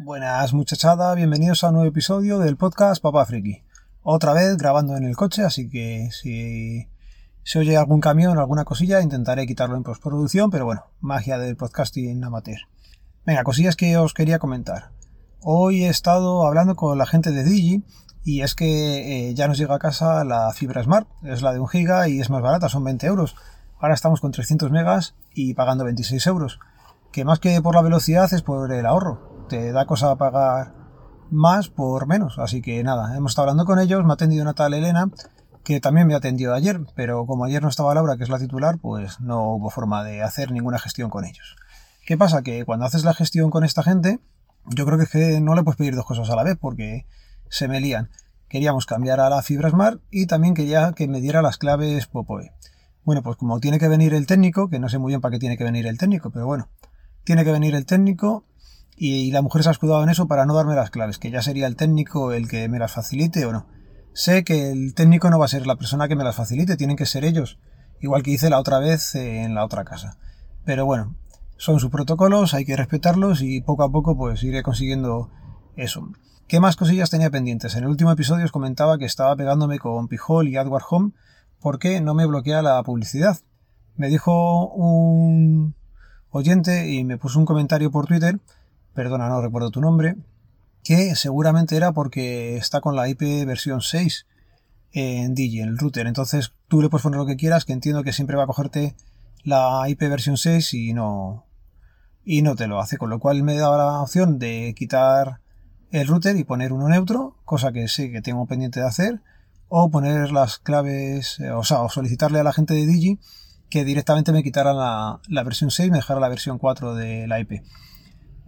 Buenas muchachada, bienvenidos a un nuevo episodio del podcast Papá Friki. Otra vez grabando en el coche, así que si se oye algún camión o alguna cosilla, intentaré quitarlo en postproducción, pero bueno, magia del podcasting amateur. Venga, cosillas que os quería comentar. Hoy he estado hablando con la gente de Digi y es que eh, ya nos llega a casa la fibra Smart, es la de un giga y es más barata, son 20 euros. Ahora estamos con 300 megas y pagando 26 euros. Que más que por la velocidad es por el ahorro te da cosa pagar más por menos. Así que nada, hemos estado hablando con ellos, me ha atendido una tal Elena, que también me ha atendido ayer, pero como ayer no estaba Laura, que es la titular, pues no hubo forma de hacer ninguna gestión con ellos. ¿Qué pasa? Que cuando haces la gestión con esta gente, yo creo que, es que no le puedes pedir dos cosas a la vez, porque se me lían. Queríamos cambiar a la fibra Smart y también quería que me diera las claves Popoe. Bueno, pues como tiene que venir el técnico, que no sé muy bien para qué tiene que venir el técnico, pero bueno, tiene que venir el técnico y, la mujer se ha escudado en eso para no darme las claves, que ya sería el técnico el que me las facilite o no. Sé que el técnico no va a ser la persona que me las facilite, tienen que ser ellos, igual que hice la otra vez eh, en la otra casa. Pero bueno, son sus protocolos, hay que respetarlos y poco a poco pues iré consiguiendo eso. ¿Qué más cosillas tenía pendientes? En el último episodio os comentaba que estaba pegándome con Pijol y AdWord Home porque no me bloquea la publicidad. Me dijo un oyente y me puso un comentario por Twitter perdona, no recuerdo tu nombre, que seguramente era porque está con la IP versión 6 en Digi, en el router. Entonces tú le puedes poner lo que quieras, que entiendo que siempre va a cogerte la IP versión 6 y no, y no te lo hace. Con lo cual me daba la opción de quitar el router y poner uno neutro, cosa que sé que tengo pendiente de hacer, o poner las claves, eh, o sea, o solicitarle a la gente de Digi que directamente me quitaran la, la versión 6 y me dejara la versión 4 de la IP.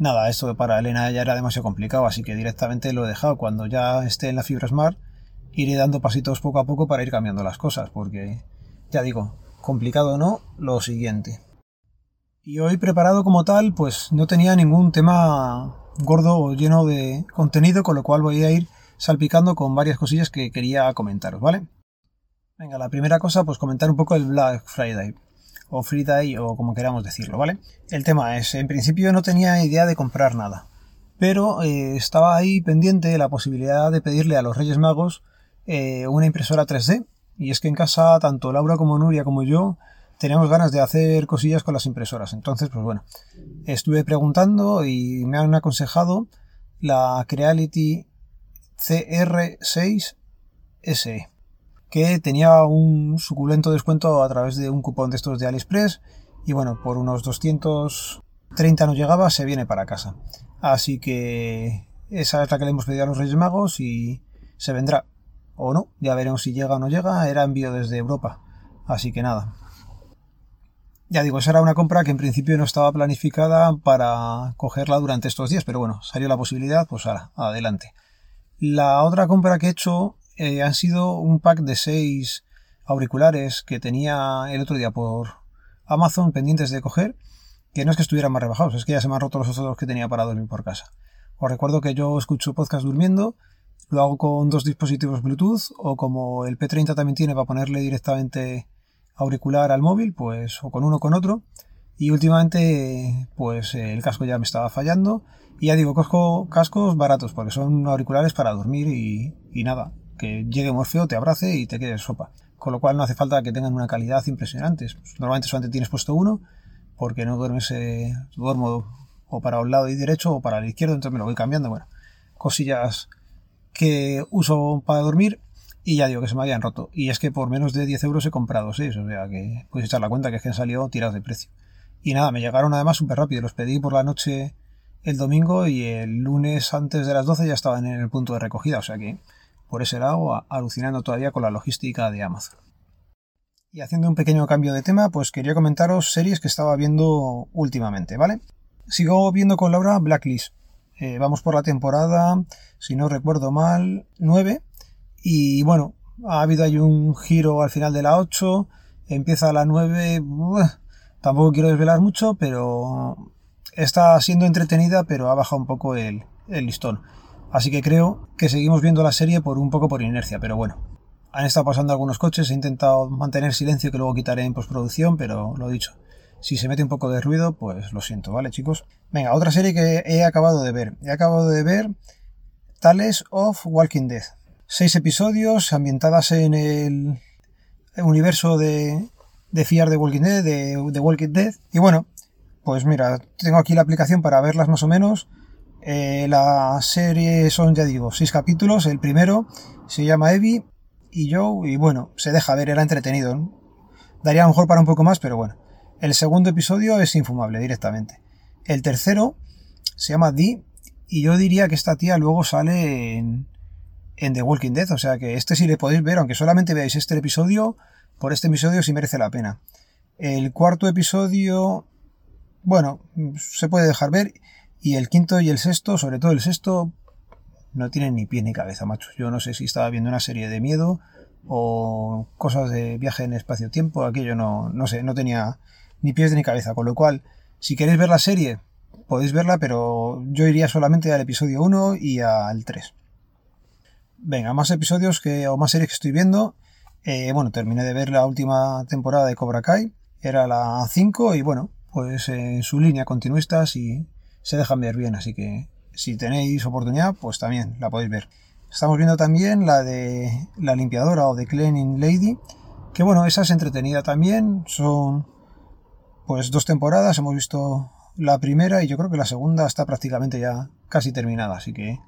Nada, esto para Elena ya era demasiado complicado, así que directamente lo he dejado. Cuando ya esté en la fibra Smart, iré dando pasitos poco a poco para ir cambiando las cosas, porque ya digo, complicado no, lo siguiente. Y hoy preparado como tal, pues no tenía ningún tema gordo o lleno de contenido, con lo cual voy a ir salpicando con varias cosillas que quería comentaros, ¿vale? Venga, la primera cosa, pues comentar un poco el Black Friday o Friday o como queramos decirlo, ¿vale? El tema es, en principio no tenía idea de comprar nada, pero eh, estaba ahí pendiente la posibilidad de pedirle a los Reyes Magos eh, una impresora 3D, y es que en casa tanto Laura como Nuria como yo teníamos ganas de hacer cosillas con las impresoras, entonces pues bueno, estuve preguntando y me han aconsejado la Creality CR6SE que tenía un suculento descuento a través de un cupón de estos de AliExpress y bueno, por unos 230 no llegaba, se viene para casa. Así que esa es la que le hemos pedido a los Reyes Magos y se vendrá. O no, ya veremos si llega o no llega, era envío desde Europa. Así que nada. Ya digo, esa era una compra que en principio no estaba planificada para cogerla durante estos días, pero bueno, salió la posibilidad, pues ahora, adelante. La otra compra que he hecho eh, han sido un pack de seis auriculares que tenía el otro día por Amazon pendientes de coger, que no es que estuvieran más rebajados, es que ya se me han roto los otros que tenía para dormir por casa. Os recuerdo que yo escucho podcast durmiendo, lo hago con dos dispositivos Bluetooth o como el P30 también tiene para ponerle directamente auricular al móvil, pues o con uno o con otro. Y últimamente, pues el casco ya me estaba fallando. Y ya digo, cojo cascos baratos porque son auriculares para dormir y nada que llegue Morfeo, te abrace y te quede sopa. Con lo cual no hace falta que tengan una calidad impresionante. Normalmente solamente tienes puesto uno porque no duermes, eh, duermo o para un lado y derecho o para el izquierdo, entonces me lo voy cambiando. Bueno, cosillas que uso para dormir y ya digo que se me habían roto. Y es que por menos de 10 euros he comprado 6, o sea que puedes echar la cuenta que es que han salido tirados de precio. Y nada, me llegaron además súper rápido. Los pedí por la noche el domingo y el lunes antes de las 12 ya estaban en el punto de recogida, o sea que por ese lado, alucinando todavía con la logística de Amazon. Y haciendo un pequeño cambio de tema, pues quería comentaros series que estaba viendo últimamente, ¿vale? Sigo viendo con Laura Blacklist. Eh, vamos por la temporada, si no recuerdo mal, 9. Y bueno, ha habido ahí un giro al final de la 8. Empieza la 9. tampoco quiero desvelar mucho, pero está siendo entretenida, pero ha bajado un poco el listón. Así que creo que seguimos viendo la serie por un poco por inercia, pero bueno. Han estado pasando algunos coches, he intentado mantener silencio que luego quitaré en postproducción, pero lo dicho. Si se mete un poco de ruido, pues lo siento, ¿vale, chicos? Venga, otra serie que he acabado de ver. He acabado de ver Tales of Walking Dead. Seis episodios ambientadas en el universo de, de Fiar de Walking Dead, de, de, Walking Dead. Y bueno, pues mira, tengo aquí la aplicación para verlas más o menos. Eh, la serie son, ya digo, seis capítulos. El primero se llama Evie y Joe, y bueno, se deja ver, era entretenido. Daría a lo mejor para un poco más, pero bueno. El segundo episodio es infumable directamente. El tercero se llama Dee, y yo diría que esta tía luego sale en, en The Walking Dead, o sea que este sí le podéis ver, aunque solamente veáis este episodio, por este episodio sí merece la pena. El cuarto episodio, bueno, se puede dejar ver, y el quinto y el sexto, sobre todo el sexto, no tienen ni pie ni cabeza, macho. Yo no sé si estaba viendo una serie de miedo o cosas de viaje en espacio-tiempo, aquello no, no sé, no tenía ni pies ni cabeza. Con lo cual, si queréis ver la serie, podéis verla, pero yo iría solamente al episodio 1 y al 3. Venga, más episodios que, o más series que estoy viendo. Eh, bueno, terminé de ver la última temporada de Cobra Kai, era la 5 y bueno, pues en su línea continuistas y se dejan ver bien, así que si tenéis oportunidad, pues también la podéis ver. Estamos viendo también la de la limpiadora o de Cleaning Lady, que bueno, esa es entretenida también, son pues dos temporadas, hemos visto la primera y yo creo que la segunda está prácticamente ya casi terminada, así que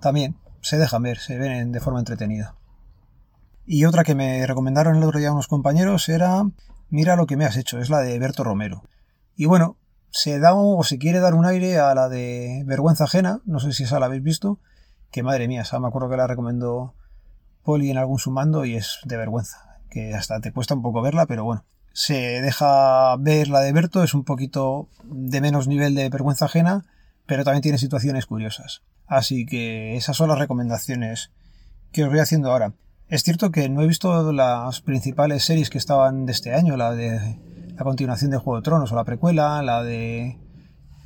también se dejan ver, se ven de forma entretenida. Y otra que me recomendaron el otro día unos compañeros era Mira lo que me has hecho, es la de Berto Romero. Y bueno, se da o se quiere dar un aire a la de Vergüenza Ajena, no sé si esa la habéis visto, que madre mía, esa me acuerdo que la recomendó Poli en algún sumando y es de vergüenza, que hasta te cuesta un poco verla, pero bueno, se deja ver la de Berto, es un poquito de menos nivel de vergüenza ajena, pero también tiene situaciones curiosas. Así que esas son las recomendaciones que os voy haciendo ahora. Es cierto que no he visto las principales series que estaban de este año, la de la continuación de Juego de Tronos o la precuela, la de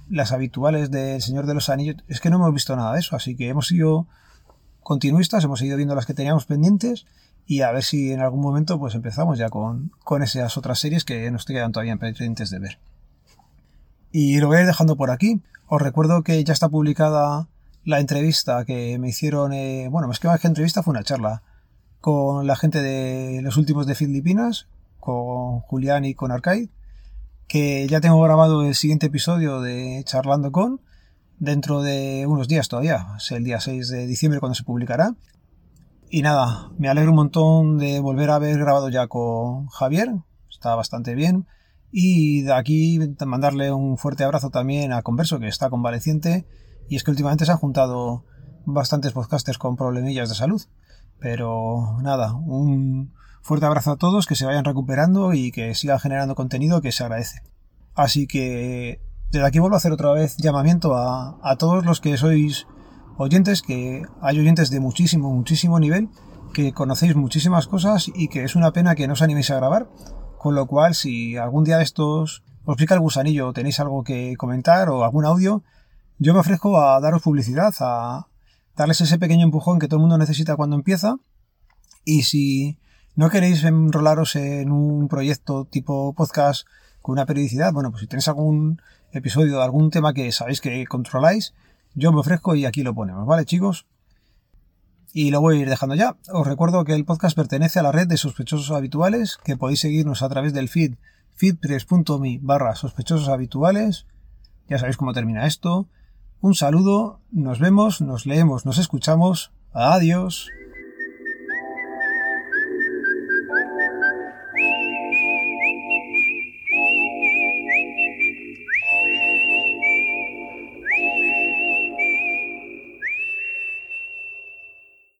las habituales del Señor de los Anillos. Es que no hemos visto nada de eso, así que hemos sido continuistas, hemos ido viendo las que teníamos pendientes y a ver si en algún momento pues empezamos ya con, con esas otras series que nos quedan todavía pendientes de ver. Y lo voy a ir dejando por aquí. Os recuerdo que ya está publicada la entrevista que me hicieron, eh, bueno, más que más que entrevista fue una charla con la gente de los últimos de Filipinas, con Julián y con Arcade, que ya tengo grabado el siguiente episodio de Charlando con, dentro de unos días todavía, es el día 6 de diciembre cuando se publicará. Y nada, me alegro un montón de volver a haber grabado ya con Javier, está bastante bien. Y de aquí mandarle un fuerte abrazo también a Converso, que está convaleciente. Y es que últimamente se han juntado bastantes podcasters con problemillas de salud. Pero nada, un fuerte abrazo a todos, que se vayan recuperando y que sigan generando contenido que se agradece. Así que desde aquí vuelvo a hacer otra vez llamamiento a, a todos los que sois oyentes, que hay oyentes de muchísimo, muchísimo nivel, que conocéis muchísimas cosas y que es una pena que no os animéis a grabar. Con lo cual, si algún día de estos os pica el gusanillo tenéis algo que comentar o algún audio, yo me ofrezco a daros publicidad, a darles ese pequeño empujón que todo el mundo necesita cuando empieza. Y si no queréis enrolaros en un proyecto tipo podcast con una periodicidad, bueno, pues si tenéis algún episodio de algún tema que sabéis que controláis, yo me ofrezco y aquí lo ponemos, ¿vale chicos? Y lo voy a ir dejando ya. Os recuerdo que el podcast pertenece a la red de sospechosos habituales, que podéis seguirnos a través del feed feedpress.me barra sospechosos habituales. Ya sabéis cómo termina esto. Un saludo, nos vemos, nos leemos, nos escuchamos. Adiós.